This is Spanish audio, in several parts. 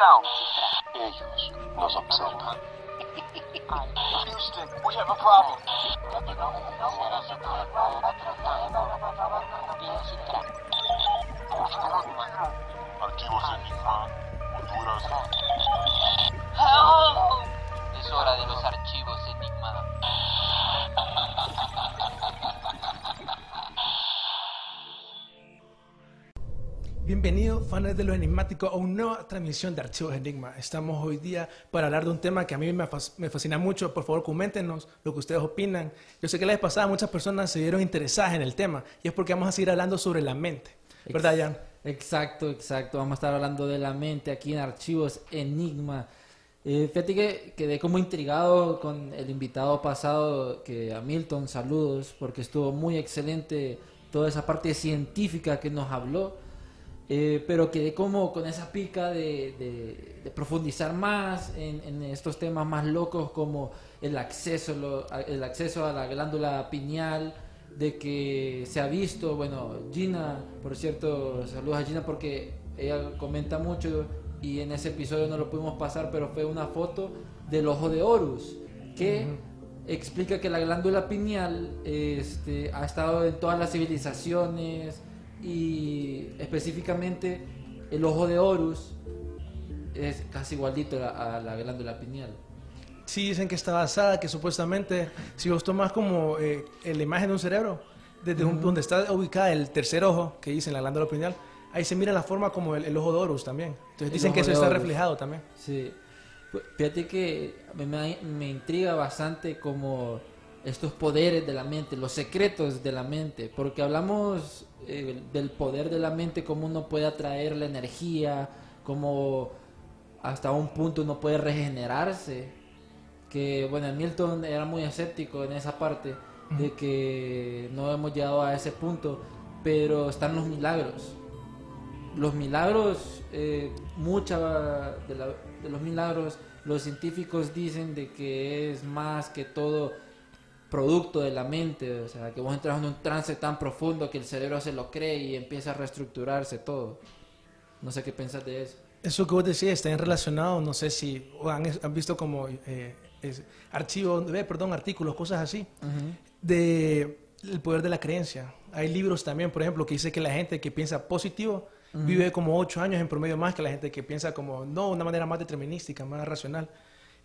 Going down. Ellos nos observan. Houston, we have a problem. Archivos Enigma, Honduras. Es hora de los archivos Bienvenido, fans de lo enigmático, a una nueva transmisión de Archivos Enigma. Estamos hoy día para hablar de un tema que a mí me fascina mucho. Por favor, coméntenos lo que ustedes opinan. Yo sé que la vez pasada muchas personas se vieron interesadas en el tema y es porque vamos a seguir hablando sobre la mente. ¿Verdad, Jan? Exacto, exacto. Vamos a estar hablando de la mente aquí en Archivos Enigma. Eh, fíjate que quedé como intrigado con el invitado pasado, que a Milton, saludos, porque estuvo muy excelente toda esa parte científica que nos habló. Eh, pero quedé como con esa pica de, de- de profundizar más en, en estos temas más locos como el acceso, lo- el acceso a la glándula pineal, de que se ha visto, bueno, Gina, por cierto, saludos a Gina porque ella comenta mucho y en ese episodio no lo pudimos pasar, pero fue una foto del ojo de Horus, que explica que la glándula pineal este, ha estado en todas las civilizaciones y específicamente el ojo de Horus es casi igualito a la, a la glándula pineal. Sí, dicen que está basada, que supuestamente, si vos tomas como eh, la imagen de un cerebro, desde un- donde está ubicada el tercer ojo, que dicen la glándula pineal, ahí se mira la forma como el, el ojo de Horus también. Entonces El dicen que eso está reflejado también. Sí. Fíjate que me, me- me intriga bastante como estos poderes de la mente, los secretos de la mente, porque hablamos eh, del poder de la mente, cómo uno puede atraer la energía, cómo hasta un punto uno puede regenerarse. Que bueno, Milton era muy escéptico en esa parte de que no hemos llegado a ese punto, pero están los milagros los milagros, eh, mucha de, la- de los milagros, los científicos dicen de que es más que todo producto de la mente, o sea, que vos entras en un trance tan profundo que el cerebro se lo cree y empieza a reestructurarse todo. No sé qué pensás de eso. Eso que vos decías está relacionado, no sé si han, han visto como eh, es- archivos, eh, perdón, artículos, cosas así, de el poder de la creencia. Hay libros también, por ejemplo, que dice que la gente que piensa positivo vive como ocho años en promedio más que la gente que piensa como, no, una manera más determinística, más racional.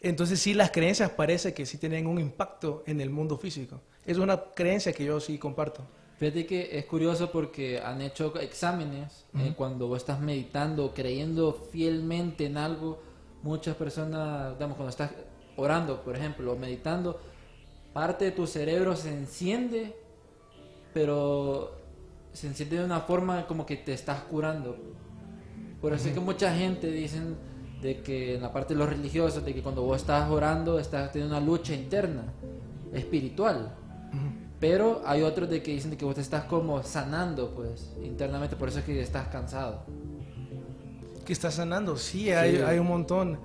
Entonces sí, las creencias parece que sí tienen un impacto en el mundo físico. Es una creencia que yo sí comparto. Fíjate que es curioso porque han hecho exámenes eh, cuando vos estás meditando, creyendo fielmente en algo. Muchas personas, digamos, cuando estás orando, por ejemplo, o meditando, parte de tu cerebro se enciende, pero se enciende de una forma como que te estás curando. Por eso es que mucha gente dicen de que en la parte de los religiosos, de que cuando vos estás orando, estás teniendo una lucha interna, espiritual. Pero hay otros de que dicen de que vos te estás como sanando, pues, internamente, por eso es que estás cansado. Que está sanando, sí, hay, Sí. hay un montón.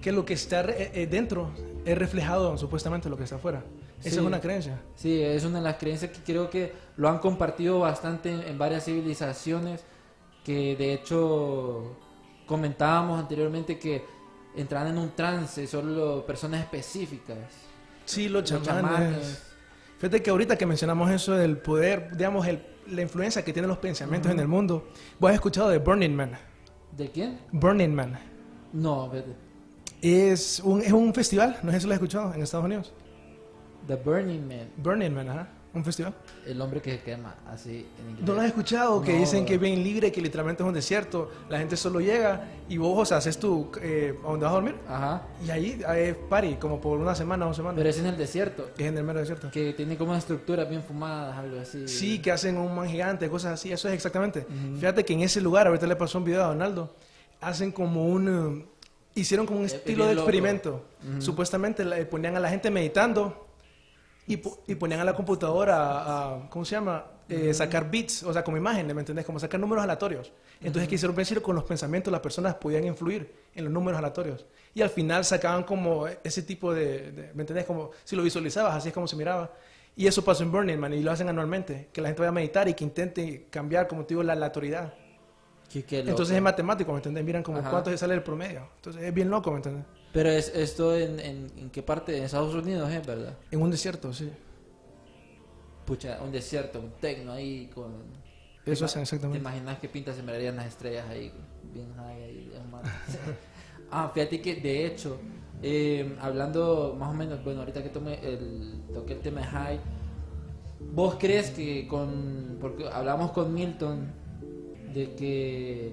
Que lo que está re- eh, dentro es reflejado supuestamente en lo que está afuera. Esa Sí. es una creencia. Sí, es una de las creencias que creo que lo han compartido bastante en, en varias civilizaciones, que de hecho comentábamos anteriormente que entraban en un trance solo personas específicas. Sí, los Los chamanes. chamanes. Fíjate que ahorita que mencionamos eso del poder, digamos, el- la influencia que tienen los pensamientos en el mundo. ¿Vos has escuchado de Burning Man? ¿De quién? Burning Man. No, vete. Es un, es un festival, no sé si lo has escuchado, en Estados Unidos. The Burning Man. Burning Man, ajá. ¿Un festival? El hombre que se quema, así en inglés. ¿No lo has escuchado? Que No. dicen que es bien libre, que literalmente es un desierto. La gente solo llega y vos, o sea, haces tu... Eh, ¿A dónde vas a dormir? Ajá. Y ahí hay party, como por una semana dos semanas. Pero es en el desierto. Es en el mero desierto. Que tiene como estructuras bien fumadas, algo así. Sí, que hacen un man gigante, cosas así. Eso es exactamente. Fíjate que en ese lugar, ahorita le pasó un video a Donaldo, hacen como un... eh, hicieron como un Es- es estilo de bien loco. experimento. Supuestamente la- ponían a la gente meditando y, po- y ponían a la computadora a, a- ¿cómo se llama? Eh, Sacar bits, o sea, como imágenes, ¿me entendés? Como sacar números aleatorios. Entonces quisieron pensar con los pensamientos las personas podían influir en los números aleatorios. Y al final sacaban como ese tipo de, de- ¿me entendés? Como si lo visualizabas, así es como se miraba. Y eso pasó en Burning Man y lo hacen anualmente, que la gente vaya a meditar y que intente cambiar, como te digo, la aleatoriedad. Qué- qué. Entonces es matemático, ¿me entendés? Miran como Ajá. cuánto sale el promedio. Entonces es bien loco, ¿me entendés? Pero es esto en, en, en qué parte? En Estados Unidos, ¿eh? ¿Verdad? En un desierto, sí. Pucha, un desierto, un tecno ahí con... Eso ¿Te exactamente. imaginas qué pinta se mirarían las estrellas ahí? Bien high ahí. ah, fíjate que de hecho, eh, hablando más o menos, bueno, ahorita que tomé el, toqué el tema de high, ¿vos crees que con... Porque hablamos con Milton de que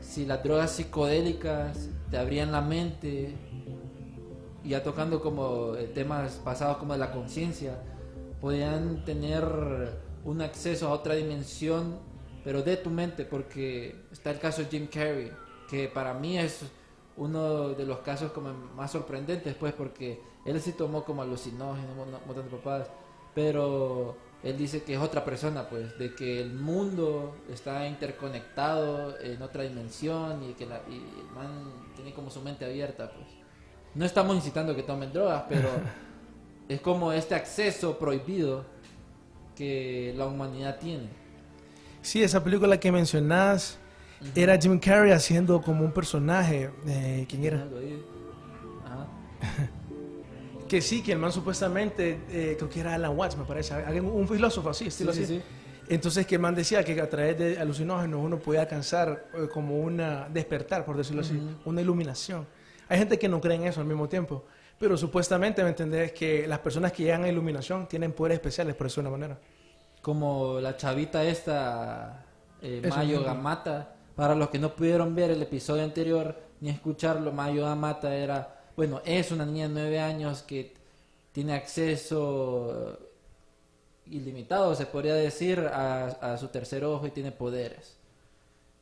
si las drogas psicodélicas te abrían la mente, ya tocando como eh, temas pasados como de la conciencia, podían tener un acceso a otra dimensión, pero de tu mente, porque está el caso de Jim Carrey, que para mí es uno de los casos como más sorprendentes, pues, porque él sí tomó como alucinógenos, un montón de papadas, pero él dice que es otra persona, pues, de que el mundo está interconectado en otra dimensión y que la, y el man tiene como su mente abierta, pues. No estamos incitando que tomen drogas, pero es como este acceso prohibido que la humanidad tiene. Sí, esa película que mencionás era Jim Carrey haciendo como un personaje. Eh, ¿Quién era? Ajá. Que sí, que el man supuestamente, eh, creo que era Alan Watts, me parece, un filósofo así, estilo Sí, así. sí, Entonces que el man decía que a través de alucinógenos uno podía alcanzar eh, como una despertar, por decirlo así, una iluminación. Hay gente que no cree en eso al mismo tiempo, pero supuestamente me entendés que las personas que llegan a iluminación tienen poderes especiales, por eso de una manera. Como la chavita esta, eh, Mayo mismo. Gamata. Para los que no pudieron ver el episodio anterior ni escucharlo, Mayo Gamata era, bueno, es una niña de nueve años que tiene acceso ilimitado, se podría decir, a, a su tercer ojo y tiene poderes.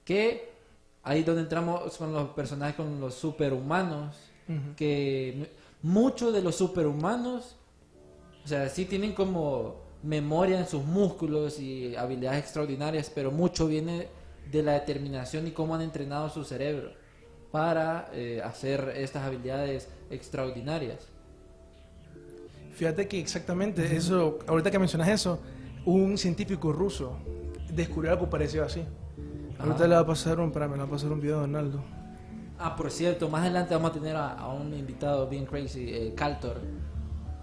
Que ahí es donde entramos con los personajes, con los superhumanos, que muchos de los superhumanos, o sea, sí tienen como memoria en sus músculos y habilidades extraordinarias, pero mucho viene de la determinación y cómo han entrenado su cerebro para eh, hacer estas habilidades extraordinarias. Fíjate que exactamente eso, ahorita que mencionas eso, un científico ruso descubrió algo parecido así. Ahorita le va a pasar un, espérame, le va a pasar un video a Donaldo. Ah, por cierto, más adelante vamos a tener a, a un invitado bien crazy, eh, Caltor,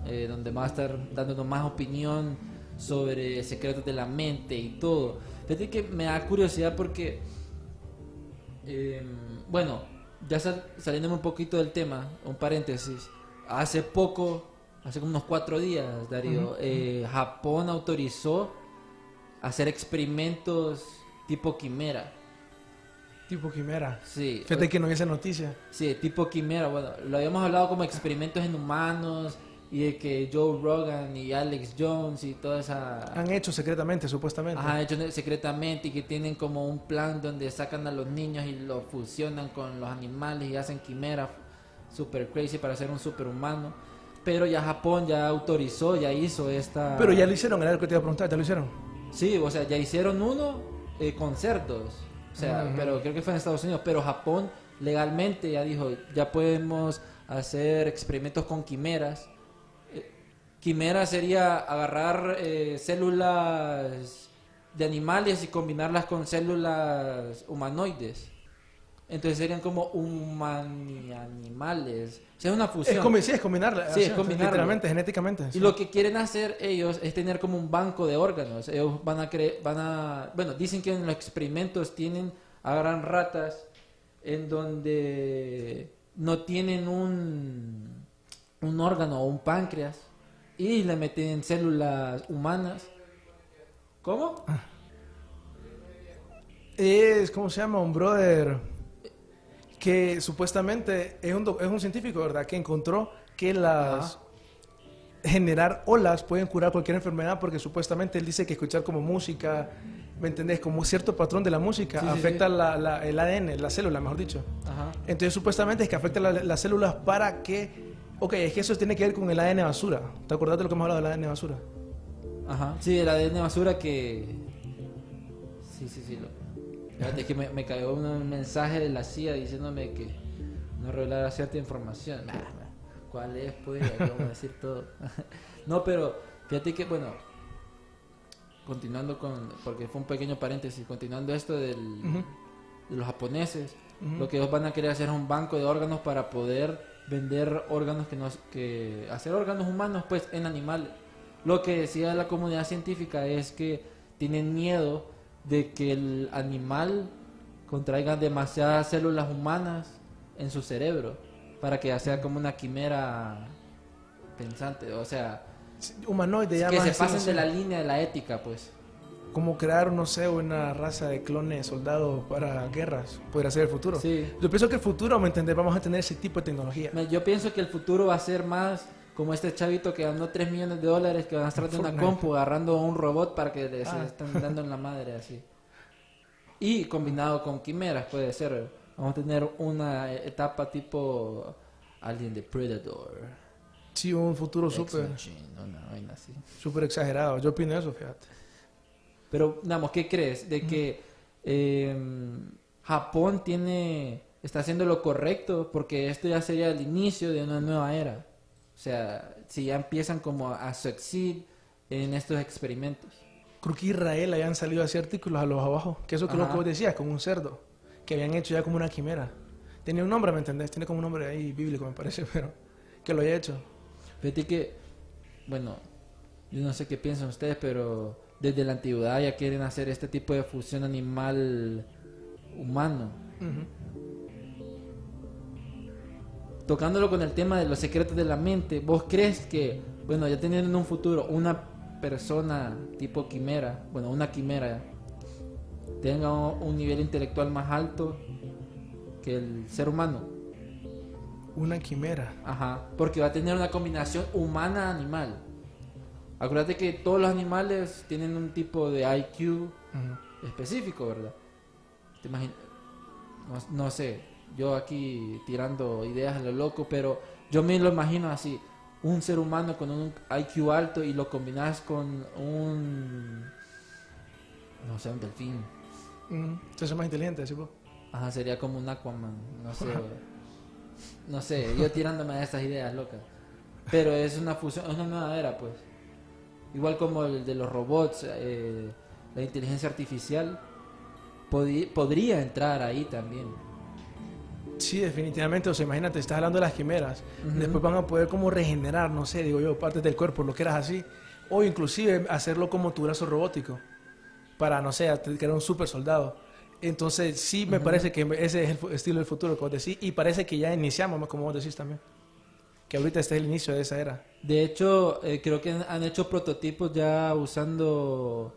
eh, donde va a estar dándonos más opinión sobre secretos de la mente y todo. Fíjate que me da curiosidad porque, eh, bueno, ya sal- saliéndome un poquito del tema, un paréntesis, hace poco, hace como unos cuatro días, Darío, eh, Japón autorizó hacer experimentos tipo quimera. Tipo quimera. Sí, Fíjate que no hice noticia. Sí, tipo quimera, bueno, lo habíamos hablado como experimentos en humanos y de que Joe Rogan y Alex Jones y toda esa... Han hecho secretamente, supuestamente. Ajá, hecho secretamente y que tienen como un plan donde sacan a los niños y los fusionan con los animales y hacen quimera super crazy para ser un superhumano. Pero ya Japón ya autorizó, ya hizo esta... Pero ya lo hicieron, era lo que te iba a preguntar, ¿ya lo hicieron? Sí, o sea, ya hicieron uno eh, con cerdos. O sea, pero creo que fue en Estados Unidos. Pero Japón legalmente ya dijo, ya podemos hacer experimentos con quimeras. Eh, quimera sería agarrar eh, células de animales y combinarlas con células humanoides. Entonces serían como humani-animales. O sea, es una fusión. Es, comi- sí, es combinarla. Sí, es así, combinarlo. Literalmente, genéticamente. Y sí. lo que quieren hacer ellos es tener como un banco de órganos. Ellos van a creer, van a, bueno, dicen que en los experimentos tienen, agarran ratas en donde no tienen un, un órgano o un páncreas y le meten células humanas. ¿Cómo? Es, ¿cómo se llama? Un brother que supuestamente es un, es un científico, ¿verdad? Que encontró que las... Generar olas pueden curar cualquier enfermedad porque supuestamente él dice que escuchar como música, ¿me entendés? Como cierto patrón de la música Sí, sí, afecta sí. la- la- el ADN, la célula, mejor dicho. Ajá. Entonces supuestamente es que afecta la- las células para que... Ok, es que eso tiene que ver con el ADN basura. ¿Te acordás de lo que hemos hablado del ADN basura? Ajá. Sí, el ADN basura que... Sí, sí, sí. Lo... Fíjate que me, me cayó un mensaje de la CIA diciéndome que no revelara cierta información. Nah, ¿Cuál es? Pues, vamos a decir todo. no, pero fíjate que, bueno, continuando con... Porque fue un pequeño paréntesis. Continuando esto del, de los japoneses, lo que ellos van a querer hacer es un banco de órganos para poder vender órganos que nos... que hacer órganos humanos, pues, en animales. Lo que decía la comunidad científica es que tienen miedo de que el animal contraiga demasiadas células humanas en su cerebro para que sea como una quimera pensante, o sea, Humanoide, ya que se pasen de la línea de la ética, pues. Como crear, no sé, una raza de clones soldados para guerras. Podría ser el futuro. Sí. Yo pienso que el futuro, ¿me entendés? Vamos a tener ese tipo de tecnología. Yo pienso que el futuro va a ser más como este chavito que ganó 3 millones de dólares que van a estar de una compu agarrando a un robot para que le se Ah. están dando en la madre así. Y combinado con quimeras puede ser. Vamos a tener una etapa tipo Alien the Predator. Sí, un futuro súper una vaina así. súper exagerado. Yo opino eso, fíjate. Pero, digamos, ¿qué crees? De que eh, Japón tiene está haciendo lo correcto porque esto ya sería el inicio de una nueva era. O sea, si ya empiezan como a succeed en estos experimentos. Creo que Israel habían salido así artículos a los abajo. Que eso que lo Ajá. que vos decías, como un cerdo. Que habían hecho ya como una quimera. Tenía un nombre, ¿me entendés? Tiene como un nombre ahí bíblico, me parece, pero que lo haya hecho. Fíjate que, bueno, yo no sé qué piensan ustedes, pero desde la antigüedad ya quieren hacer este tipo de fusión animal humano. Ujú. Tocándolo con el tema de los secretos de la mente, ¿vos crees que, bueno, ya teniendo en un futuro una persona tipo quimera, bueno, una quimera, tenga un nivel intelectual más alto que el ser humano? Una quimera. Ajá, porque va a tener una combinación humana-animal. Acuérdate que todos los animales tienen un tipo de IQ específico, ¿verdad? ¿Te imagin- No, no sé, yo aquí tirando ideas a lo loco, pero yo me lo imagino así, un ser humano con un IQ alto y lo combinas con un, no sé, un delfín. Ujú. Entonces es más inteligente, ¿sí? Ajá, sería como un Aquaman, no sé. No sé, yo tirándome a estas ideas locas. Pero es una fusión, es una nueva era, pues. Igual como el de los robots, eh, la inteligencia artificial podría entrar ahí también. Sí, definitivamente. O sea, imagínate, estás hablando de las quimeras. Después van a poder como regenerar, no sé, digo yo, partes del cuerpo, lo que eras así. O inclusive hacerlo como tu brazo robótico. Para, no sé, que era un super soldado. Entonces, sí me parece que ese es el estilo del futuro vos decís. Y parece que ya iniciamos, como vos decís también. Que ahorita este es el inicio de esa era. De hecho, eh, creo que han- han hecho prototipos ya usando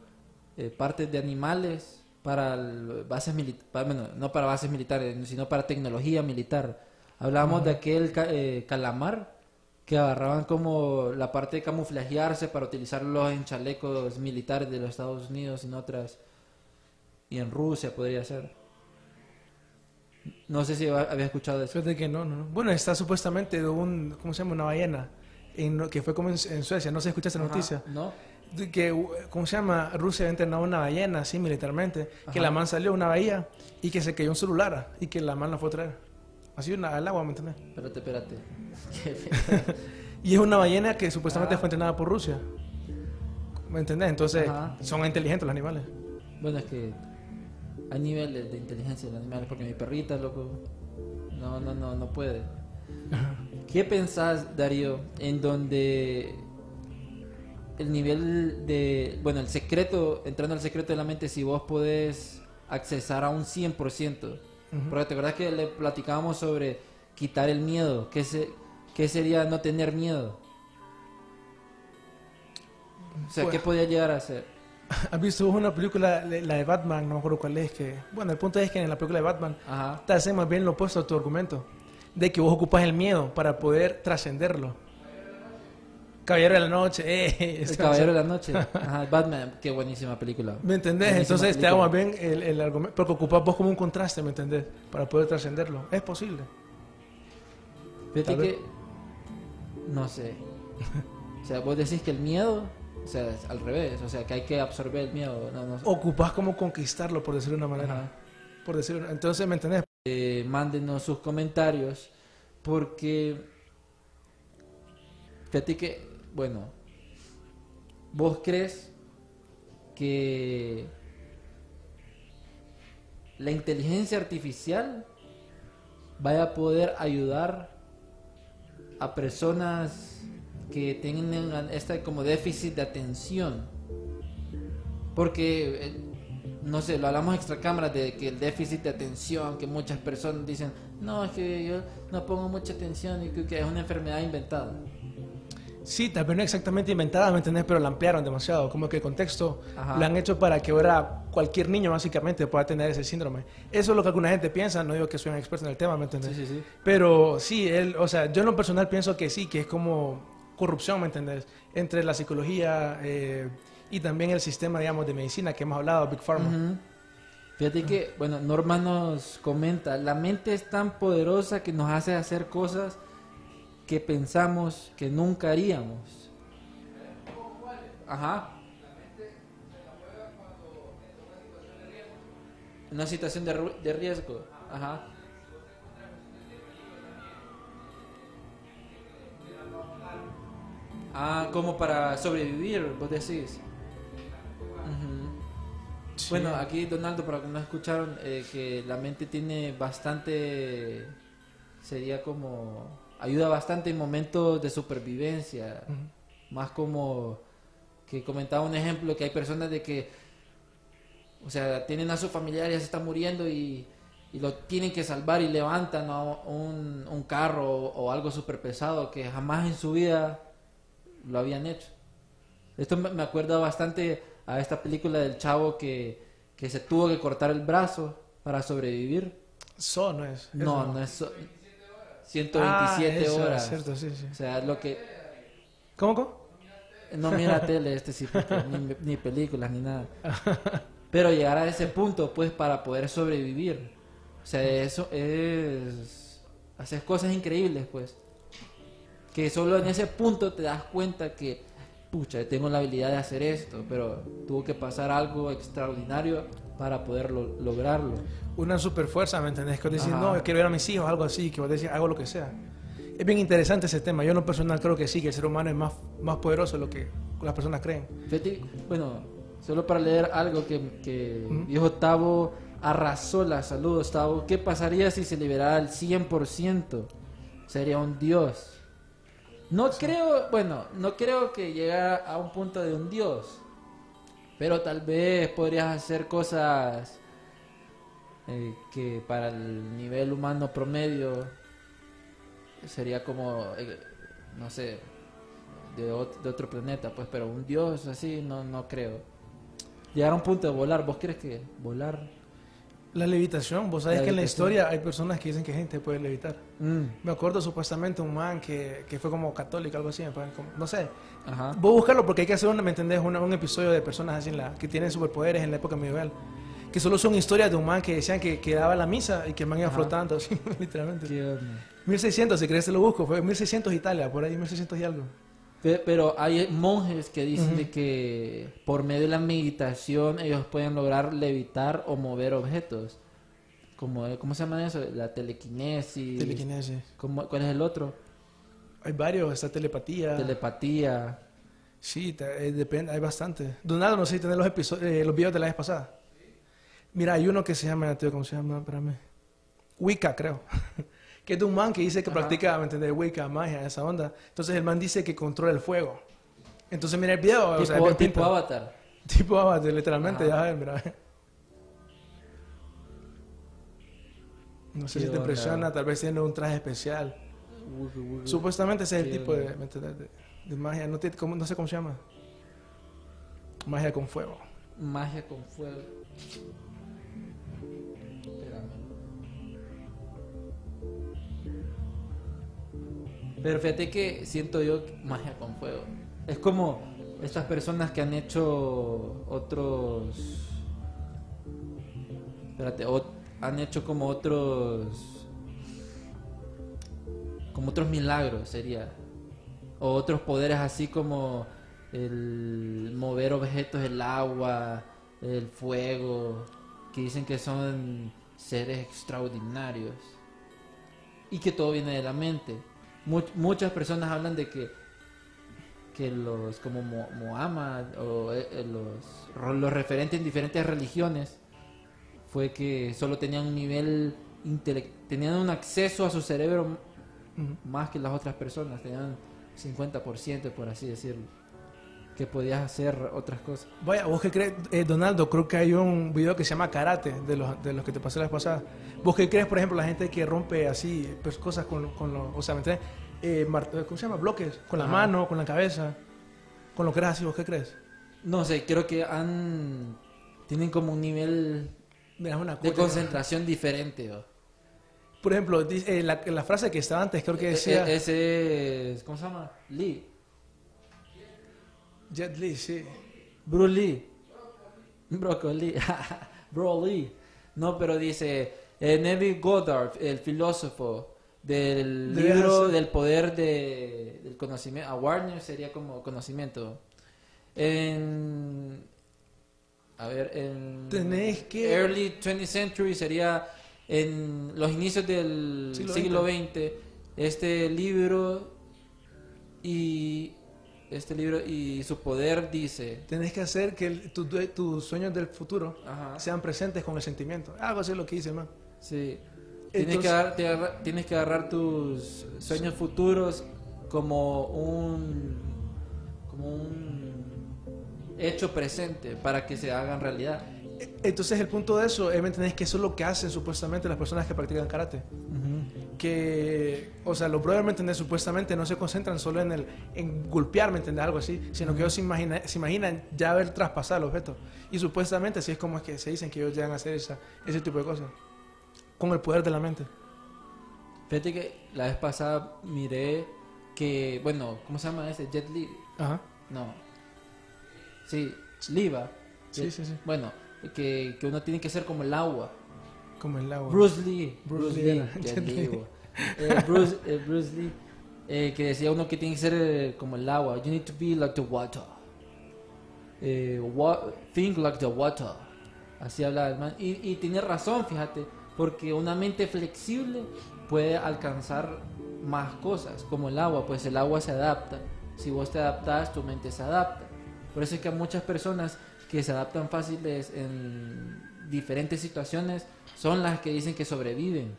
eh, partes de animales para el- bases militares, bueno, no para bases militares, sino para tecnología militar. Hablábamos de aquel ca- eh, calamar que agarraban como la parte de camuflajearse para utilizarlos en chalecos militares de los Estados Unidos y en otras y en Rusia podría ser. No sé si ha- había escuchado eso. Fíjate que no, no, no. Bueno, está supuestamente de un, ¿cómo se llama? Una ballena. En, que fue como en, en Suecia, no sé si escuchaste la Ajá, noticia. ¿No? Que, ¿cómo se llama? Rusia había entrenado una ballena, así militarmente, Ajá. que la man salió a una bahía y que se cayó un celular y que la man la fue a traer. Así una, al agua, ¿me entiendes? Espérate, espérate. Y es una ballena que supuestamente Ah. fue entrenada por Rusia. ¿Me entendés? Entonces, Ajá. son inteligentes los animales. Bueno, es que hay niveles de inteligencia de los animales, porque mi perrita, loco, no, no, no, no puede. ¿Qué pensás, Darío, en donde el nivel de, bueno, el secreto, entrando al secreto de la mente, si vos podés accesar a un 100%? Porque te acuerdas que le platicábamos sobre quitar el miedo, ¿qué, se, qué sería no tener miedo? O sea, Pues- ¿qué podía llegar a ser? ¿Has visto una película, la de Batman? No me acuerdo cuál es. que Bueno, el punto es que en la película de Batman Ajá. te hace más bien lo opuesto a tu argumento. De que vos ocupas el miedo para poder trascenderlo. Caballero de la Noche. eh, El Caballero de la Noche. Ajá, Batman, qué buenísima película. ¿Me entendés? Buenísima Entonces te hago más película. bien el, el argumento. Porque ocupas vos como un contraste, ¿me entendés? Para poder trascenderlo. Es posible. Fíjate que. No sé. O sea, vos decís que el miedo. O sea, es al revés. O sea, que hay que absorber el miedo. No, no sé. Ocupas como conquistarlo, por decirlo de una manera. Ajá. Por decirlo. Entonces, ¿me entendés? Eh, mándenos sus comentarios. Porque. Fíjate que. Bueno. ¿Vos crees que. La inteligencia artificial vaya a poder ayudar a personas que tengan este como déficit de atención. Porque, eh, no sé, lo hablamos extra cámaras de que el déficit de atención, que muchas personas dicen, no, es que yo no pongo mucha atención y que es una enfermedad inventada. Sí, tal vez no exactamente inventada, ¿me entendés? Pero la ampliaron demasiado. Como que el contexto Ajá. lo han hecho para que ahora cualquier niño básicamente pueda tener ese síndrome. Eso es lo que alguna gente piensa, no digo que soy un experto en el tema, ¿me entendés? Sí, sí, sí. Pero sí, él, o sea, yo en lo personal pienso que sí, que es como corrupción, ¿me entendés? Entre la psicología eh, y también el sistema, digamos, de medicina que hemos hablado, Big Pharma. Ujú. Fíjate que, bueno, Norma nos comenta, la mente es tan poderosa que nos hace hacer cosas que pensamos que nunca haríamos. Ajá. Una situación de, de riesgo. Ajá. Ah, como para sobrevivir, vos decís. Sí. Bueno, aquí Donaldo, para que no escucharon, eh, que la mente tiene bastante, sería como, ayuda bastante en momentos de supervivencia, Ujú. más como que comentaba un ejemplo que hay personas de que, o sea, tienen a su familiar y ya se está muriendo y, y lo tienen que salvar y levantan a un, un carro o, o algo súper pesado que jamás en su vida lo habían hecho. Esto me acuerda bastante a esta película del chavo que, que se tuvo que cortar el brazo para sobrevivir. So no es. No, eso. no es... so- Ah, 127 eso, horas. es cierto, sí, sí. O sea, lo que... ¿Cómo, cómo? No mira tele este sí, porque ni, ni películas ni nada. Pero llegar a ese punto, pues, para poder sobrevivir. O sea, eso es... Hacer cosas increíbles, pues. Que solo en ese punto te das cuenta que, pucha, tengo la habilidad de hacer esto, pero tuvo que pasar algo extraordinario para poder lo- lograrlo. Una super fuerza, ¿me entendés? Que decís, no, yo quiero ver a mis hijos, algo así, que vos decís, hago lo que sea. Es bien interesante ese tema. Yo en lo personal creo que sí, que el ser humano es más, más poderoso de lo que las personas creen. Bueno, solo para leer algo que, que Ujú. dijo Tavo Arrasola, saludos Tavo, ¿qué pasaría si se liberara el 100%? Sería un dios. No creo, bueno, no creo que llegara a un punto de un dios, pero tal vez podrías hacer cosas eh, que para el nivel humano promedio sería como, eh, no sé, de, ot- de otro planeta, pues, pero un dios así no, no creo. Llegar a un punto de volar, ¿vos crees que volar? La levitación, vos sabés La que en la historia hay personas que dicen que gente puede levitar. Mm, Me acuerdo supuestamente un man que, que fue como católico, algo así, como- no sé. Ajá. Vos buscarlo porque hay que hacer, un, ¿me entendés? Un, un episodio de personas así en la, que tienen superpoderes en la época medieval. Que solo son historias de un man que decían que, que daba la misa y que el man iba Ajá. flotando, así, literalmente. ¿Qué onda? 1600, si querés te lo busco, fue 1600 Italia, por ahí 1600 y algo. Pe- Pero hay monjes que dicen de que por medio de la meditación ellos pueden lograr levitar o mover objetos. Como, ¿Cómo se llama eso? La telequinesis. Telequinesis. ¿Cómo- ¿Cuál es el otro? Hay varios, está telepatía. Telepatía. Sí, te- eh, depende, hay bastante. Donaldo, no sé si tenés los, episodios, eh, los videos de la vez pasada. Mira, hay uno que se llama, ¿cómo se llama? Espérame. Wicca, creo. que es de un man que dice que Ajá. practica, ¿me entendés? Wicca, magia, esa onda. Entonces el man dice que controla el fuego. Entonces mira el video, o sea, tipo, tipo. Avatar. Tipo Avatar, literalmente, Ajá. ya ves, mira. No sé Qué si te onda. impresiona, tal vez tiene un traje especial. Supuestamente ese es el tipo de, magia, no, te- ¿cómo- no sé cómo se llama. Magia con fuego. Magia con fuego. Pero fíjate que siento yo magia con fuego. Es como estas personas que han hecho otros. Espérate, han hecho como otros. Como otros milagros sería. O otros poderes así como el mover objetos, el agua, el fuego, que dicen que son seres extraordinarios. Y que todo viene de la mente. Much- muchas personas hablan de que que los como Mo- Muhammad o eh, eh, los, los referentes en diferentes religiones fue que solo tenían un nivel tenían un acceso a su cerebro más que las otras personas, tenían 50% por así decirlo, que podías hacer otras cosas. Vaya, ¿vos qué crees, eh, Donaldo? Creo que hay un video que se llama Karate, de los, de los que te pasé la vez pasada. ¿Vos qué crees, por ejemplo, la gente que rompe así pues, cosas con, con los, o sea, ¿me entiendes? Eh, mar- ¿Cómo se llama? Bloques, con la Ajá. mano, con la cabeza, con lo que eres así, ¿vos qué crees? No sé, creo que han tienen como un nivel una de concentración diferente. ¿o? Por ejemplo, eh, la, la frase que estaba antes, creo que decía... E- e- ese es, ¿cómo se llama? Lee. Jet Li, sí. Bruce Lee. Broccoli. Bro Lee. No, pero dice eh, Neville Goddard, el filósofo del Debe libro del poder de, del conocimiento. Awareness sería como conocimiento. En. A ver, en. Tenés que- Early 20th century sería en los inicios del Siglo siglo, XX. Este libro y. Este libro y su poder dice. Tenés que hacer que tu- tus sueños del futuro Ajá. sean presentes con el sentimiento. Algo así es lo que dice, man. Sí. Tienes, Entonces- que agarrar, te tienes que agarrar tus sueños futuros como un como un hecho presente para que se hagan realidad. Entonces el punto de eso, es. Que eso es lo que hacen supuestamente las personas que practican karate. Que, o sea, los brothers, ¿me entendés? Supuestamente no se concentran solo en el en golpear, ¿me entendés? Algo así, sino que ellos se, imagina- se imaginan ya haber traspasado el objeto. Y supuestamente así es como es que se dicen que ellos llegan a hacer esa, ese tipo de cosas. Con el poder de la mente. Fíjate que la vez pasada miré que, bueno, ¿cómo se llama ese? Jet Li. Ajá. No. Sí, Liva. Sí, sí, sí. Bueno, que, que uno tiene que ser como el agua. Como el agua. Bruce Lee. Bruce Bruce, Lee Lee. Jet bo. Eh, Bruce, eh, Bruce Lee. eh, que decía uno que tiene que ser como el agua. You need to be like the water. Wa- think like the water. Así habla el man. Y, tiene razón, fíjate. Porque una mente flexible puede alcanzar más cosas. Como el agua. Pues el agua se adapta. Si vos te adaptas, tu mente se adapta. Por eso es que a muchas personas que se adaptan fáciles en diferentes situaciones son las que dicen que sobreviven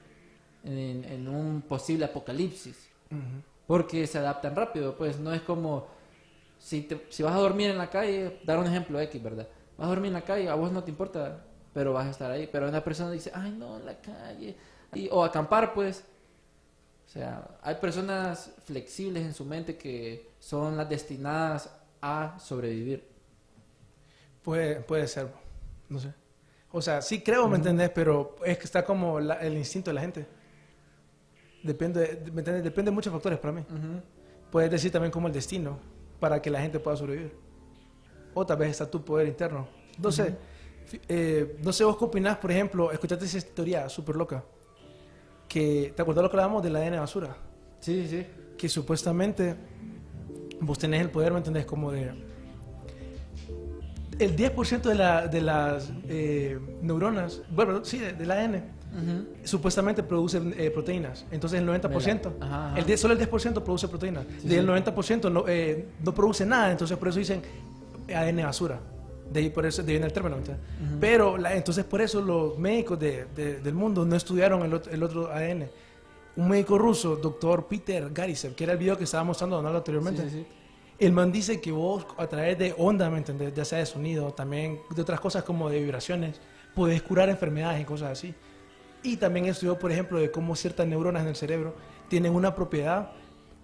en, en un posible apocalipsis. Porque se adaptan rápido, pues no es como si, te- si vas a dormir en la calle, dar un ejemplo X, ¿verdad? Vas a dormir en la calle, a vos no te importa, pero vas a estar ahí. Pero una persona dice, ay no, en la calle. Y- o acampar, pues. O sea, hay personas flexibles en su mente que son las destinadas a sobrevivir. Puede, puede ser, no sé. O sea, sí creo, ¿me entendés? Pero es que está como la- el instinto de la gente. Depende, ¿me entendés? Depende de muchos factores para mí. Puedes decir también como el destino, para que la gente pueda sobrevivir. O tal vez está tu poder interno. No sé, fi- eh, no sé vos qué opinás, por ejemplo, escuchaste esa teoría súper loca. Que, ¿Te acuerdas lo que hablábamos del ADN basura? Sí, sí. que supuestamente vos tenés el poder, ¿me entendés? Como de... El 10% de, la, de las eh, neuronas, bueno, sí, de- supuestamente producen eh, proteínas. Entonces el 90%, Ajá, ajá. El 10 solo el 10% produce proteínas. Del 90% no, eh, no produce nada, entonces por eso dicen ADN basura. De ahí por eso de ahí viene el término. Pero la- entonces por eso los médicos de- de- del mundo no estudiaron el, ot- el otro ADN. Un médico ruso, doctor Peter Garisev, que era el video que estaba mostrando Donaldo anteriormente. Sí, sí, sí. El man dice que vos a través de onda, ¿me entendés? Ya sea de sonido, también de otras cosas como de vibraciones, podés curar enfermedades y cosas así. Y también estudió, por ejemplo, de cómo ciertas neuronas en el cerebro tienen una propiedad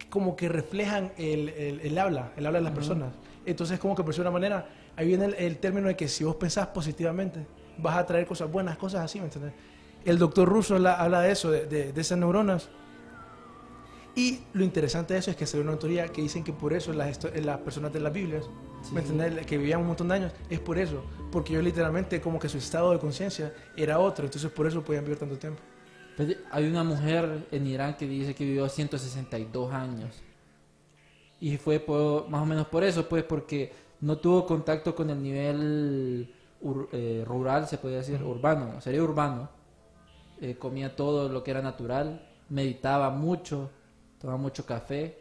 como que reflejan el, el- el habla, el habla de las personas. Entonces, como que por una manera, ahí viene el, el término de que si vos pensás positivamente, vas a traer cosas buenas, cosas así, ¿me entiendes? El doctor Russo habla, habla de eso, de, de- de esas neuronas. Y lo interesante de eso es que ve una teoría que dicen que por eso las, histo- las personas de las Biblias, ¿me entiendes? Que vivían un montón de años, es por eso. Porque ellos literalmente como que su estado de conciencia era otro, entonces por eso podían vivir tanto tiempo. Pues, Hay una mujer en Irán que dice que vivió 162 años. Y fue por- más o menos por eso, pues porque no tuvo contacto con el nivel ur- eh, rural, se podría decir, urbano, sería urbano. Eh, comía todo lo que era natural, meditaba mucho, tomaba mucho café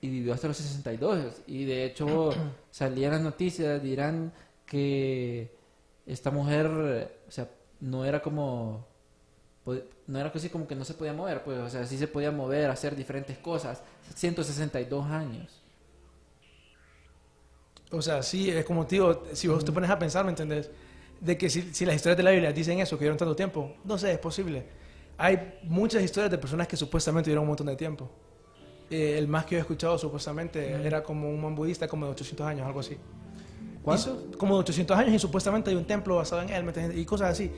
y vivió hasta los 62. Y de hecho salían las noticias de Irán que esta mujer, o sea, no era como no era así como que no se podía mover, pues, o sea, sí se podía mover, hacer diferentes cosas. 162 años. O sea, sí, es como tío, si vos te pones a pensar, ¿me entendés? De que si, si las historias de la Biblia dicen eso, que vivieron tanto tiempo, no sé, es posible. Hay muchas historias de personas que supuestamente vivieron un montón de tiempo. Eh, el más que yo he escuchado supuestamente era como un man budista como de 800 años, algo así. ¿Cuánto? Y- como de 800 años y supuestamente hay un templo basado en él, ¿me entiendes? Y cosas así.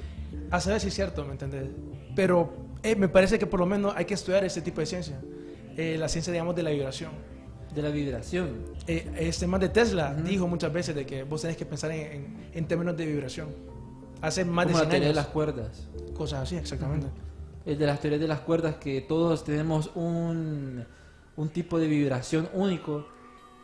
A saber si es cierto, ¿me entiendes? Pero eh, me parece que por lo menos hay que estudiar ese tipo de ciencia. Eh, la ciencia, digamos, de la vibración. De la vibración. Eh, este man de Tesla dijo muchas veces de que vos tenés que pensar en, en- en términos de vibración. Hace más como de la 100 teoría de años. las cuerdas. Cosas así, exactamente. El de las teorías de las cuerdas que todos tenemos un, un tipo de vibración único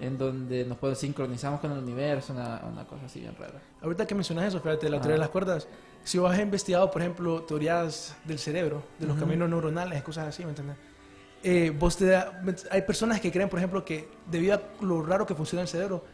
en donde nos podemos sincronizamos con el universo, una, una cosa así bien rara. Ahorita que mencionas eso, fíjate, la Ajá. teoría de las cuerdas, si vos has investigado, por ejemplo, teorías del cerebro, de los caminos neuronales, cosas así, ¿me entiendes? Eh, vos te da- hay personas que creen, por ejemplo, que debido a lo raro que funciona el cerebro,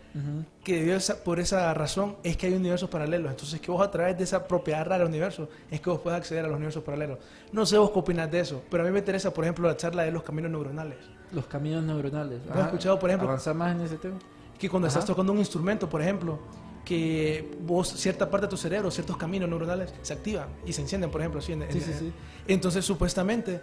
que debido a esa- por esa razón es que hay universos paralelos. Entonces, que vos a través de esa propiedad rara del universo es que vos puedes acceder a los universos paralelos. No sé vos qué opinas de eso, pero a mí me interesa, por ejemplo, la charla de los caminos neuronales. Los caminos neuronales. ¿Has escuchado, por ejemplo? Avanzar más en ese tema. Que cuando Ajá. estás tocando un instrumento, por ejemplo, que vos, cierta parte de tu cerebro, ciertos caminos neuronales se activan y se encienden, por ejemplo, así. en- en- Sí, sí, sí. Entonces, supuestamente,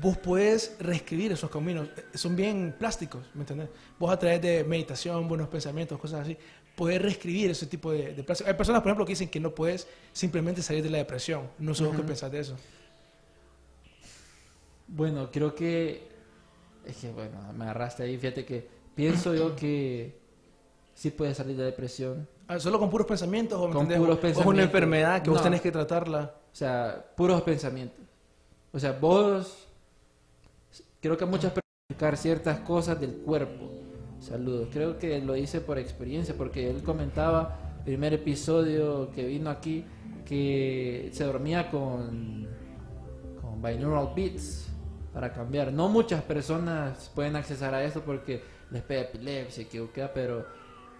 vos puedes reescribir esos caminos. Eh, Son bien plásticos, ¿me entendés? Vos a través de meditación, buenos pensamientos, cosas así, puedes reescribir ese tipo de, de plástico. Hay personas, por ejemplo, que dicen que no puedes simplemente salir de la depresión. No sé vos qué pensás de eso. Bueno, creo que es que bueno, me agarraste ahí, fíjate que pienso yo que sí puedes salir de la depresión, Ah, ¿Solo con puros pensamientos o, ¿me Con puros O- o es una pensamientos. enfermedad que vos No. tenés que tratarla? o sea, puros pensamientos. O sea, vos creo que a muchas personas explicar ciertas cosas del cuerpo. Saludos. Creo que lo hice por experiencia porque él comentaba primer episodio que vino aquí que se dormía con con binaural beats para cambiar. No muchas personas pueden accesar a esto porque les pega epilepsia, que qué, pero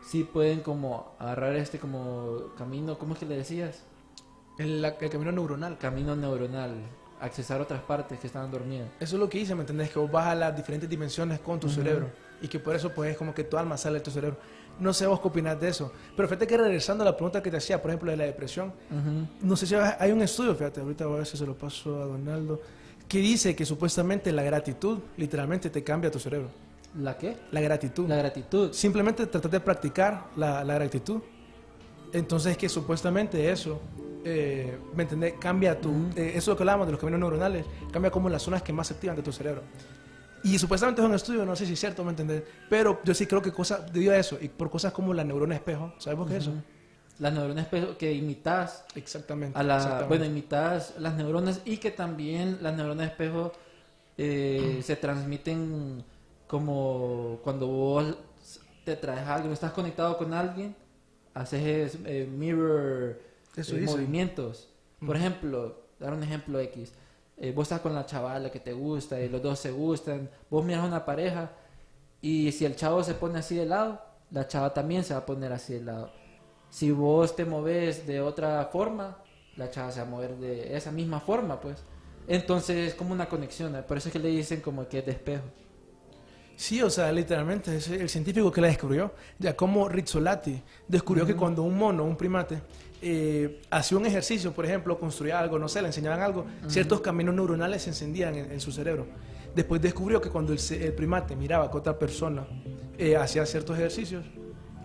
sí pueden como agarrar este como camino, ¿cómo es que le decías? El camino neuronal. Camino neuronal, accesar otras partes que estaban dormidas. Eso es lo que dice, ¿me entendés? Que vos vas a las diferentes dimensiones con tu cerebro y que por eso pues es como que tu alma sale de tu cerebro. No sé vos qué opinás de eso. Pero fíjate que regresando a la pregunta que te hacía, por ejemplo, de la depresión, no sé si hay un estudio, fíjate, ahorita voy a ver si se lo paso a Donaldo, que dice que supuestamente la gratitud literalmente te cambia tu cerebro. ¿La qué? La gratitud. La gratitud. Simplemente tratar de practicar la, la gratitud. Entonces que supuestamente eso, eh, ¿me entendés? Cambia tu... eh, eso que hablábamos de los caminos neuronales, cambia como las zonas que más se activan de tu cerebro. Y supuestamente es un estudio, no sé si es cierto, ¿me entendés? Pero yo sí creo que cosas, debido a eso, y por cosas como la neurona espejo, ¿sabes qué es eso? Las neuronas espejo que imitas Exactamente. a la, exactamente. bueno, imitas las neuronas y que también las neuronas espejo eh, se transmiten como cuando vos te traes a alguien, estás conectado con alguien, haces eh, mirror Eso eh, movimientos. Por ejemplo, dar un ejemplo X. eh, vos estás con la chavala que te gusta y los dos se gustan, vos miras a una pareja y si el chavo se pone así de lado, la chava también se va a poner así de lado. Si vos te moves de otra forma, la chava se va a mover de esa misma forma, pues. Entonces es como una conexión, ¿eh? por eso es que le dicen como que es de espejo. Sí, o sea, literalmente, es el científico que la descubrió, Giacomo Rizzolatti, descubrió que cuando un mono, un primate, eh, hacía un ejercicio, por ejemplo, construía algo, no sé, le enseñaban algo, ciertos caminos neuronales se encendían en, en su cerebro. Después descubrió que cuando el, el primate miraba que otra persona eh, hacía ciertos ejercicios,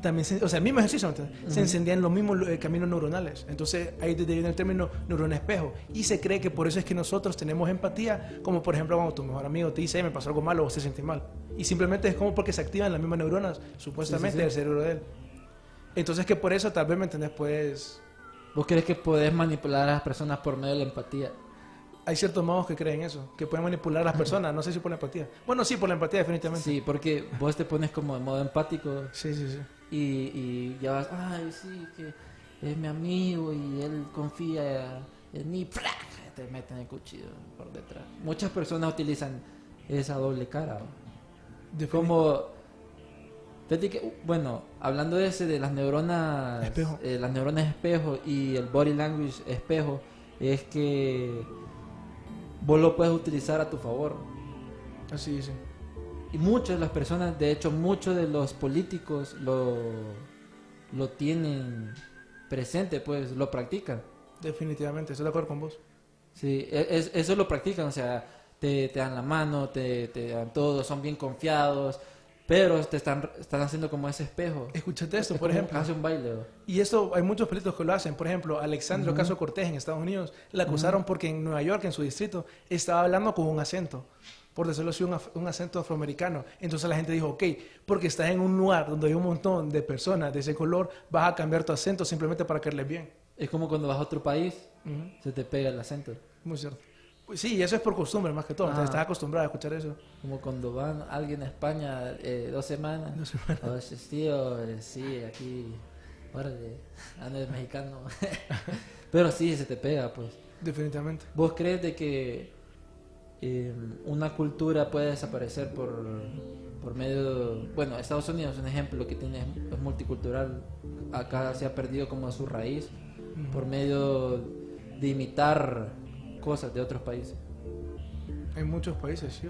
también, se- o sea, el mismo ejercicio, ¿me entiendes? se encendían los mismos eh, caminos neuronales. Entonces, ahí desde viene el término neurona espejo. Y se cree que por eso es que nosotros tenemos empatía, como por ejemplo cuando tu mejor amigo te dice, "Hey, me pasó algo malo, vos te sientes mal. Y simplemente es como porque se activan las mismas neuronas, supuestamente, Sí, sí, sí. del cerebro de él. Entonces, que por eso tal vez, ¿me entendés? Pues ¿Vos crees que podés manipular a las personas por medio de la empatía? hay ciertos magos que creen eso, que pueden manipular a las personas, no sé si por la empatía. Bueno, sí, por la empatía, definitivamente. Sí, porque vos te pones como en modo empático sí, sí. sí. Y, y ya vas, ay, sí, que es mi amigo y él confía en mí, te meten el cuchillo por detrás. Muchas personas utilizan esa doble cara. ¿no? Como, que, uh, bueno, hablando de ese, de las neuronas, Espejo. eh, las neuronas espejo y el body language espejo, es que vos lo puedes utilizar a tu favor. Así, sí. Y muchas de las personas, de hecho, muchos de los políticos lo, lo tienen presente, pues lo practican. Definitivamente, estoy de acuerdo con vos. Sí, e- es- eso lo practican, o sea, te, te dan la mano, te, te dan todo, son bien confiados, pero te están, están haciendo como ese espejo. Escúchate esto, Es por ejemplo. Hace un baile. ¿o? Y esto hay muchos políticos que lo hacen. Por ejemplo, Alexandro Caso Cortés en Estados Unidos le acusaron porque en Nueva York, en su distrito, estaba hablando con un acento. Por decirlo así, un, un acento afroamericano. Entonces la gente dijo, ok, porque estás en un lugar donde hay un montón de personas de ese color, vas a cambiar tu acento simplemente para caerles bien. Es como cuando vas a otro país, Ujú, se te pega el acento. Muy cierto. Pues sí, eso es por costumbre más que todo. Entonces, Ah. estás acostumbrado a escuchar eso. Como cuando van alguien a España eh, dos semanas. Dos semanas. Oh, sí, tío, eh, sí, aquí, órale, ando de mexicano. Pero sí, se te pega, pues. Definitivamente. ¿Vos crees de que eh, una cultura puede desaparecer por, por medio... Bueno, Estados Unidos es un ejemplo que tiene, es multicultural. Acá se ha perdido como su raíz por medio de imitar cosas de otros países. En muchos países, sí.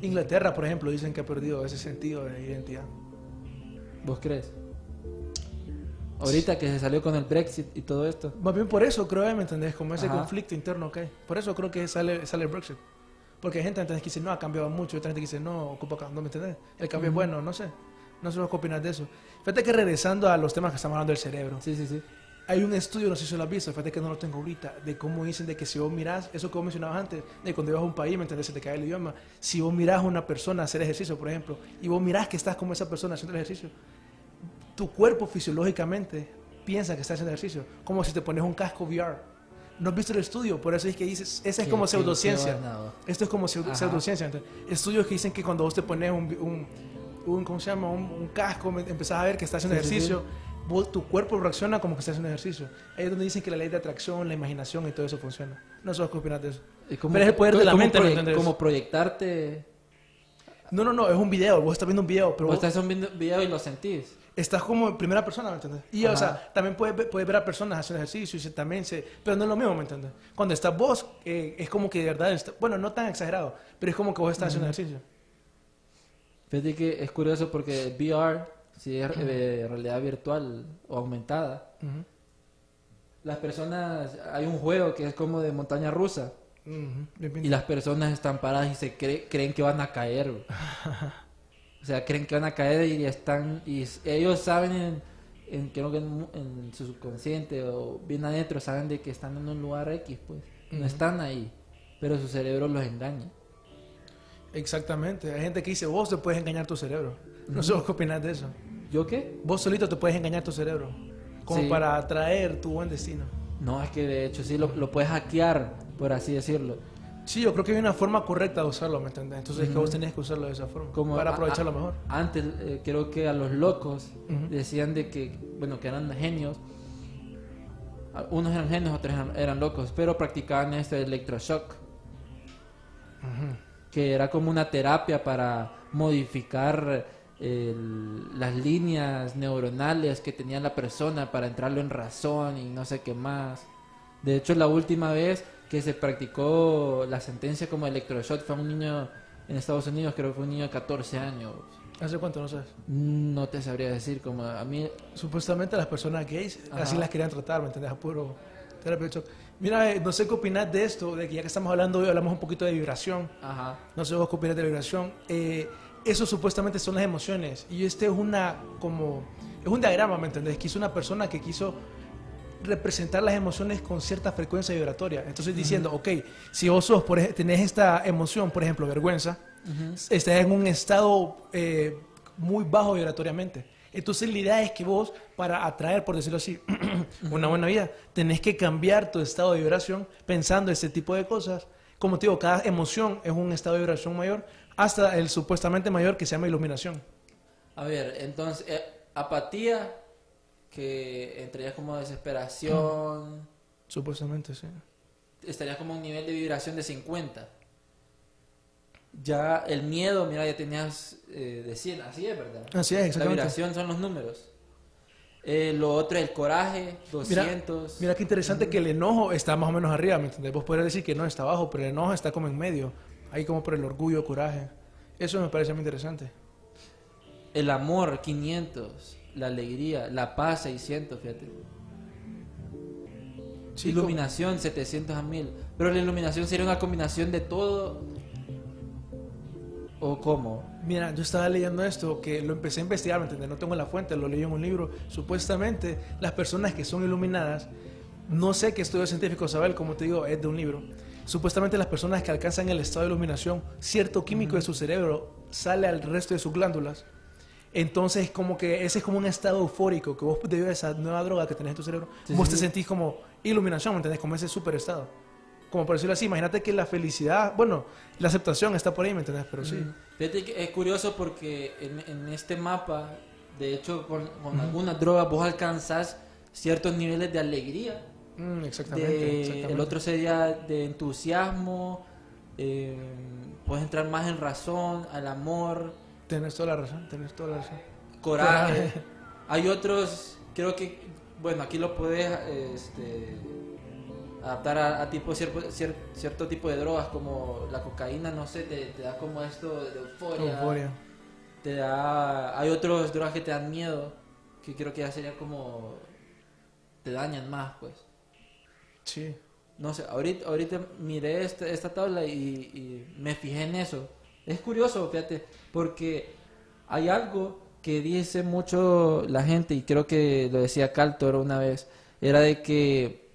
Inglaterra, por ejemplo, dicen que ha perdido ese sentido de identidad. ¿Vos crees? Ahorita que se salió con el Brexit y todo esto. Más bien por eso creo, ¿me entendés? Como ese Ajá. conflicto interno que hay. Por eso creo que sale, sale el Brexit. Porque hay gente ¿entendés? que dice, no, ha cambiado mucho. Y otra gente que dice, no, ocupa acá. ¿No me entendés? El cambio es bueno, no sé. No sé qué opinas de eso. Fíjate que regresando a los temas que estamos hablando del cerebro. Sí, sí, sí. Hay un estudio, no sé si lo has visto, fíjate que no lo tengo ahorita, de cómo dicen de que si vos mirás, eso que vos mencionabas antes, de cuando ibas a un país, ¿me entendés? Se te cae el idioma. Si vos mirás a una persona hacer ejercicio, por ejemplo, y vos mirás que estás como esa persona haciendo el ejercicio, tu cuerpo fisiológicamente piensa que estás haciendo ejercicio, como si te pones un casco VR. No has visto el estudio, por eso es que dices, esa es como pseudociencia. Esto es como pseu- Ajá. pseudociencia. ¿entendés? Estudios que dicen que cuando vos te pones un, un, un- ¿cómo se llama? Un, un casco, empezás a ver que estás haciendo Sí, sí, ejercicio, vos- tu cuerpo reacciona como que estás haciendo ejercicio. Ahí es donde dicen que la ley de atracción, la imaginación y todo eso funciona. No sé qué opinas de eso. Pero es el poder de la mente, ¿me proye- como proyectarte. No, no, no, es un video, vos estás viendo un video, pero Vos vos estás viendo un video y lo sentís. estás como en primera persona, ¿me entiendes? Y, o Ajá. sea, también puedes, ver- puedes ver a personas haciendo ejercicio y se- también se... Pero no es lo mismo, ¿me entiendes? Cuando estás vos, eh, es como que de verdad... está- bueno, no tan exagerado, pero es como que vos estás haciendo ejercicio. Fíjate que es curioso porque VR, si es eh, realidad virtual o aumentada, Ujú. las personas, hay un juego que es como de montaña rusa Y las personas están paradas y se cre- creen que van a caer. O sea, creen que van a caer y están, y ellos saben en, en, creo que en, en su subconsciente o bien adentro, saben de que están en un lugar X, pues, no están ahí, pero su cerebro los engaña. Exactamente. Hay gente que dice, vos te puedes engañar tu cerebro. No sé vos qué opinas de eso. ¿Yo qué? Vos solito te puedes engañar tu cerebro. Como Sí. para atraer tu buen destino. No, es que de hecho sí lo, lo puedes hackear, por así decirlo. Sí, yo creo que hay una forma correcta de usarlo, ¿me entiendes? Entonces es que vos tenés que usarlo de esa forma. Como para aprovecharlo a- mejor. Antes eh, creo que a los locos decían de que, bueno, que eran genios. Unos eran genios, otros eran, eran locos, pero practicaban este electroshock, que era como una terapia para modificar el- las líneas neuronales que tenía la persona para entrarlo en razón y no sé qué más. De hecho, la última vez que se practicó la sentencia como electroshock fue un niño en Estados Unidos, creo que fue un niño de 14 años. ¿Hace cuánto no sabes? No te sabría decir, como a mí... Supuestamente las personas gays Ajá. así las querían tratar, ¿me entiendes? A puro terapia shock. Mira, eh, no sé qué opinas de esto, de que ya que estamos hablando hoy, hablamos un poquito de vibración. Ajá. No sé vos qué opinas de la vibración. Eh, eso supuestamente son las emociones. Y este es una como es un diagrama, ¿me entendés? Que hizo una persona que quiso representar las emociones con cierta frecuencia vibratoria. Entonces diciendo, ok, si vos sos, por, tenés esta emoción, por ejemplo, vergüenza, estás en un estado eh, muy bajo vibratoriamente. Entonces la idea es que vos, para atraer, por decirlo así, una buena vida, tenés que cambiar tu estado de vibración pensando ese tipo de cosas. Como te digo, cada emoción es un estado de vibración mayor hasta el supuestamente mayor que se llama iluminación. A ver, entonces, eh, apatía, que entraría como desesperación, Supuestamente, sí. estaría como un nivel de vibración de 50. Ya el miedo, mira, ya tenías eh, de 100, así es, ¿verdad? Así es, La exactamente. vibración son los números. Eh, lo otro es el coraje, 200. Mira qué interesante que el enojo está más o menos arriba, ¿me entendés? Vos podrías decir que no está abajo, pero el enojo está como en medio. Ahí como por el orgullo, coraje. Eso me parece muy interesante. El amor, 500. La alegría, la paz, 600, fíjate. Sí, iluminación, 700 a 1000. Pero la iluminación sería una combinación de todo. ¿O cómo? Mira, yo estaba leyendo esto, que lo empecé a investigar, ¿me entiendes? No tengo la fuente, lo leí en un libro. Supuestamente, las personas que son iluminadas, no sé qué estudio científico saber, como te digo, es de un libro. Supuestamente las personas que alcanzan el estado de iluminación, cierto químico de su cerebro sale al resto de sus glándulas. Entonces, como que ese es como un estado eufórico, que vos debido a esa nueva droga que tenés en tu cerebro, Sí, vos sí, te sentís como iluminación, ¿me entendés? Como ese super estado. Como por decirlo así, imagínate que la felicidad, bueno, la aceptación está por ahí, ¿me entendés? Pero sí. Fíjate que es curioso porque en, en este mapa, de hecho, con, con algunas drogas vos alcanzas ciertos niveles de alegría. Mm, exactamente, de- exactamente. el otro sería de entusiasmo. eh, puedes entrar más en razón, al amor, Tienes toda la razón, tienes toda la razón. coraje. Coraje. Hay otros, creo que, bueno, aquí lo puedes este, adaptar a, a tipo cierto, cier- cierto tipo de drogas como la cocaína, no sé, te, te da como esto de euforia. Euforia. Te da, hay otros drogas que te dan miedo, que creo que ya sería como, te dañan más, pues. Sí. No sé, ahorita, ahorita miré esta, esta tabla y, y me fijé en eso. Es curioso, fíjate, porque hay algo que dice mucho la gente, y creo que lo decía Caltor una vez, era de que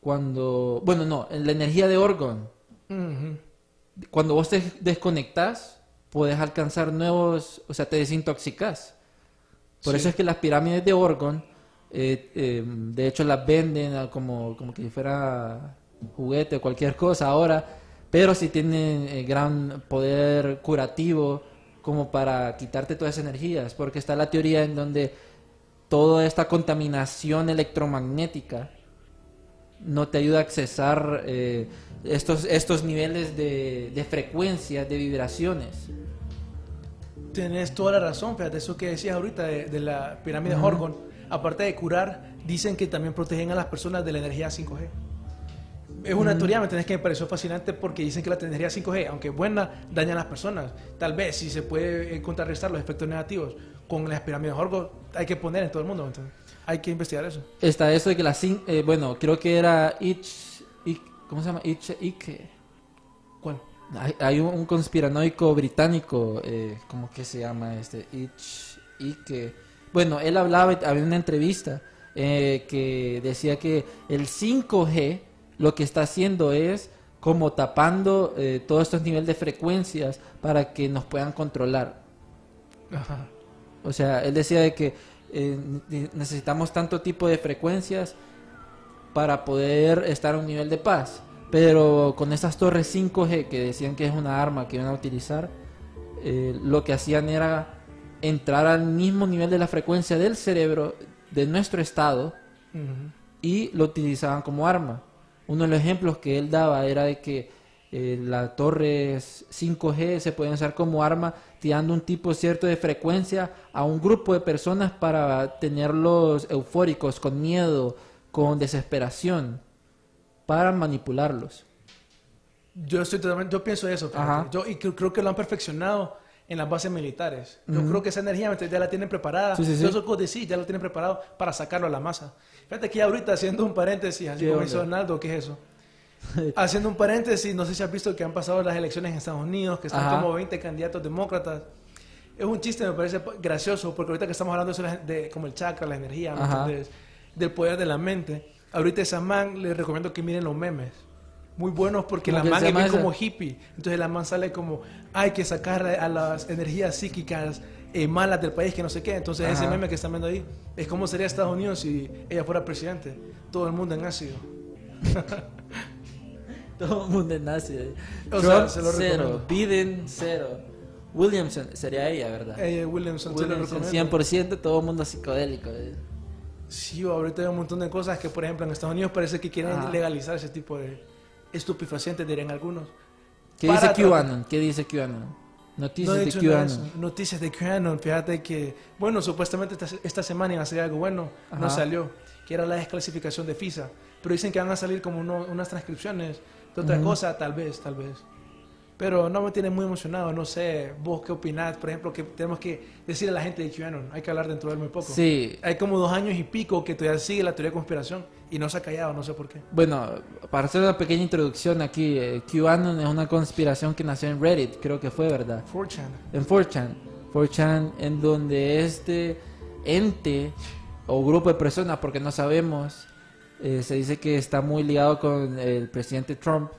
cuando, bueno, no, en la energía de Orgon, cuando vos te desconectas, puedes alcanzar nuevos, o sea, te desintoxicas. Por Sí. eso es que las pirámides de Orgon, eh, eh, de hecho las venden a como, como que si fuera juguete o cualquier cosa ahora, pero sí tienen eh, gran poder curativo como para quitarte todas esas energías, porque está la teoría en donde toda esta contaminación electromagnética no te ayuda a accesar eh, estos, estos niveles de, de frecuencias, de vibraciones. Tienes toda la razón, fíjate, eso que decías ahorita de, de la pirámide de Horgon, aparte de curar, dicen que también protegen a las personas de la energía 5G. Es una teoría, ¿me entiendes? Que me pareció fascinante porque dicen que la energía 5G, aunque buena, daña a las personas. Tal vez si se puede eh, contrarrestar los efectos negativos con las pirámides de Horgon, hay que poner en todo el mundo, ¿me entiendes? Hay que investigar eso. Está eso de que la cin- eh, bueno, creo que era Ich, Ich- ¿cómo se llama? Ich, Ike. ¿Cuál? Hay, hay un, un conspiranoico británico, eh, ¿cómo que se llama este? Ich, Ike. Bueno, él hablaba, había una entrevista eh, que decía que el 5G lo que está haciendo es como tapando eh, todos estos niveles de frecuencias para que nos puedan controlar. Ajá. O sea, él decía de que eh, ne- necesitamos tanto tipo de frecuencias para poder estar a un nivel de paz. Pero con esas torres 5G que decían que es una arma que iban a utilizar, eh, lo que hacían era entrar al mismo nivel de la frecuencia del cerebro de nuestro estado y lo utilizaban como arma. Uno de los ejemplos que él daba era de que eh, las torres 5G se pueden usar como arma tirando un tipo cierto de frecuencia a un grupo de personas para tenerlos eufóricos, con miedo, con desesperación, para manipularlos. Yo estoy totalmente, yo pienso eso, yo y creo, creo que lo han perfeccionado en las bases militares. Yo creo que esa energía ya la tienen preparada. Sí, sí, sí. Eso que decís, ya lo tienen preparado para sacarlo a la masa. Fíjate que ahorita haciendo un paréntesis, así ¿Qué como hizo Donaldo, ¿qué es eso? haciendo un paréntesis, no sé si has visto que han pasado las elecciones en Estados Unidos, que están Ajá. como 20 candidatos demócratas. Es un chiste, me parece gracioso, porque ahorita que estamos hablando de, eso de como el chakra, la energía, del poder de la mente. Ahorita esa man les recomiendo que miren los memes. Muy buenos porque ¿Cómo la man es como hippie. Entonces la man sale como, hay que sacar a las energías psíquicas eh, malas del país, que no sé qué. Entonces ese Ajá. meme que están viendo ahí es como sería Estados Unidos si ella fuera presidente. Todo el mundo en ácido. Todo el mundo nace. O Trump, sea, se lo cero. Biden, cero. Williamson, sería ella, ¿verdad? Eh, Williamson, se lo Williamson, recomiendo. 100% todo el mundo psicodélico. eh. Sí, ahorita hay un montón de cosas que, por ejemplo, en Estados Unidos parece que quieren Ajá. legalizar ese tipo de estupefacientes, dirían algunos. ¿Qué dice QAnon? ¿Qué dice QAnon? No Noticias he de QAnon. Noticias de QAnon. Fíjate que, bueno, supuestamente esta, esta semana iba a salir algo bueno. No Ajá. salió, que era la desclasificación de FISA. Pero dicen que van a salir como uno- unas transcripciones de otra Ujú. cosa, tal vez, tal vez. Pero no me tiene muy emocionado. No sé, vos qué opinás. Por ejemplo, que tenemos que decir a la gente de QAnon. Hay que hablar dentro de él muy poco. Sí, Hay como dos años y pico que todavía sigue la teoría de conspiración y no se ha callado, no sé por qué. bueno, para hacer una pequeña introducción aquí, eh, QAnon es una conspiración que nació en Reddit, creo que fue, ¿verdad? 4chan. En 4chan. 4chan, en donde este ente o grupo de personas, porque no sabemos, eh, se dice que está muy ligado con el presidente Trump.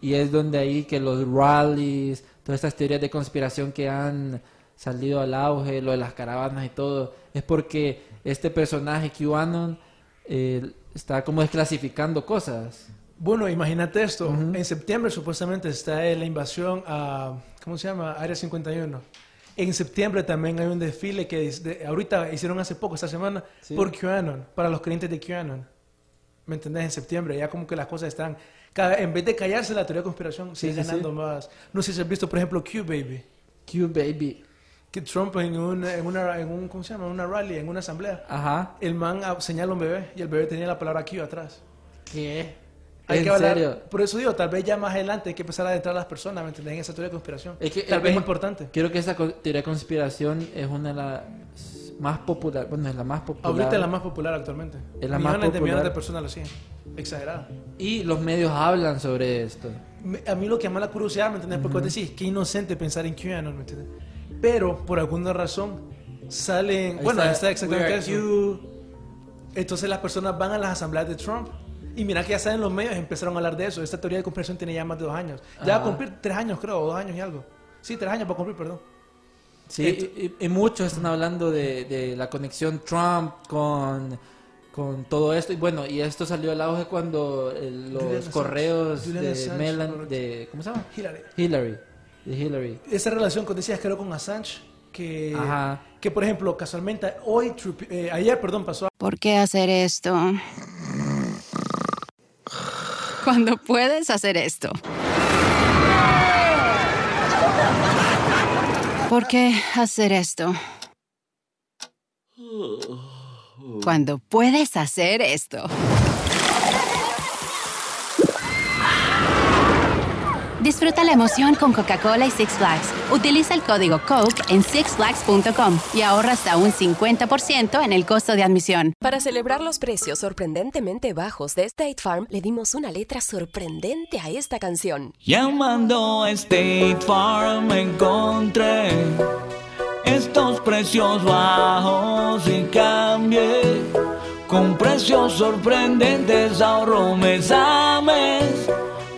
Y es donde ahí que los rallies, todas estas teorías de conspiración que han salido al auge, lo de las caravanas y todo, es porque este personaje QAnon eh, está como desclasificando cosas. Bueno, imagínate esto. Ujú. En septiembre supuestamente está la invasión a, ¿cómo se llama? Área 51. En septiembre también hay un desfile que de- ahorita hicieron hace poco, esta semana, Sí. por QAnon, para los creyentes de QAnon. ¿Me entendés? En septiembre, ya como que las cosas están... cada- en vez de callarse la teoría de conspiración, sigue sí, ganando más. No sé si has visto, por ejemplo, Q-Baby. Q baby. Que Trump en, un, en, una, en un, ¿cómo se llama? Una rally, en una asamblea. Ajá. El man ah, señala a un bebé y el bebé tenía la palabra Q atrás. ¿Qué? Hay ¿En que hablar, serio? Por eso digo, tal vez ya más adelante hay que empezar a adentrar a las personas, ¿me entendés? En esa teoría de conspiración. Es que- tal es vez es importante. Creo que esa teoría de conspiración es una de las más popular, bueno, es la más popular. Ahorita es la más popular actualmente. Es la más millones de millones popular. de personas lo siguen. Exagerado. Y los medios hablan sobre esto. A mí lo que llama la curiosidad, ¿me entiendes? Porque vos decís, qué inocente pensar en QAnon, ¿me entiendes? Pero, por alguna razón, salen... Ahí bueno, está, está, exactamente eso. Entonces las personas van a las asambleas de Trump. Y mira que ya saben los medios, empezaron a hablar de eso. Esta teoría de conspiración tiene ya más de dos años. Ya va a cumplir tres años, creo, o dos años y algo. Sí, tres años va a cumplir, perdón. Sí, y, y- y muchos están hablando de, de la conexión Trump con, con todo esto. Y bueno, y esto salió al auge cuando eh, los correos de Melan, de, ¿cómo se llama? Hillary. Hillary. De Hillary. esa relación que decías creo con Assange que Ajá. que por ejemplo casualmente hoy eh, ayer perdón pasó ¿Por qué hacer esto? Cuando puedes hacer esto. ¿Por qué hacer esto? Cuando puedes hacer esto. Disfruta la emoción con Coca-Cola y Six Flags. Utiliza el código COKE en sixflags.com y ahorra hasta un 50% en el costo de admisión. Para celebrar los precios sorprendentemente bajos de State Farm, le dimos una letra sorprendente a esta canción. Llamando a State Farm encontré estos precios bajos y cambié con precios sorprendentes ahorro mes a mes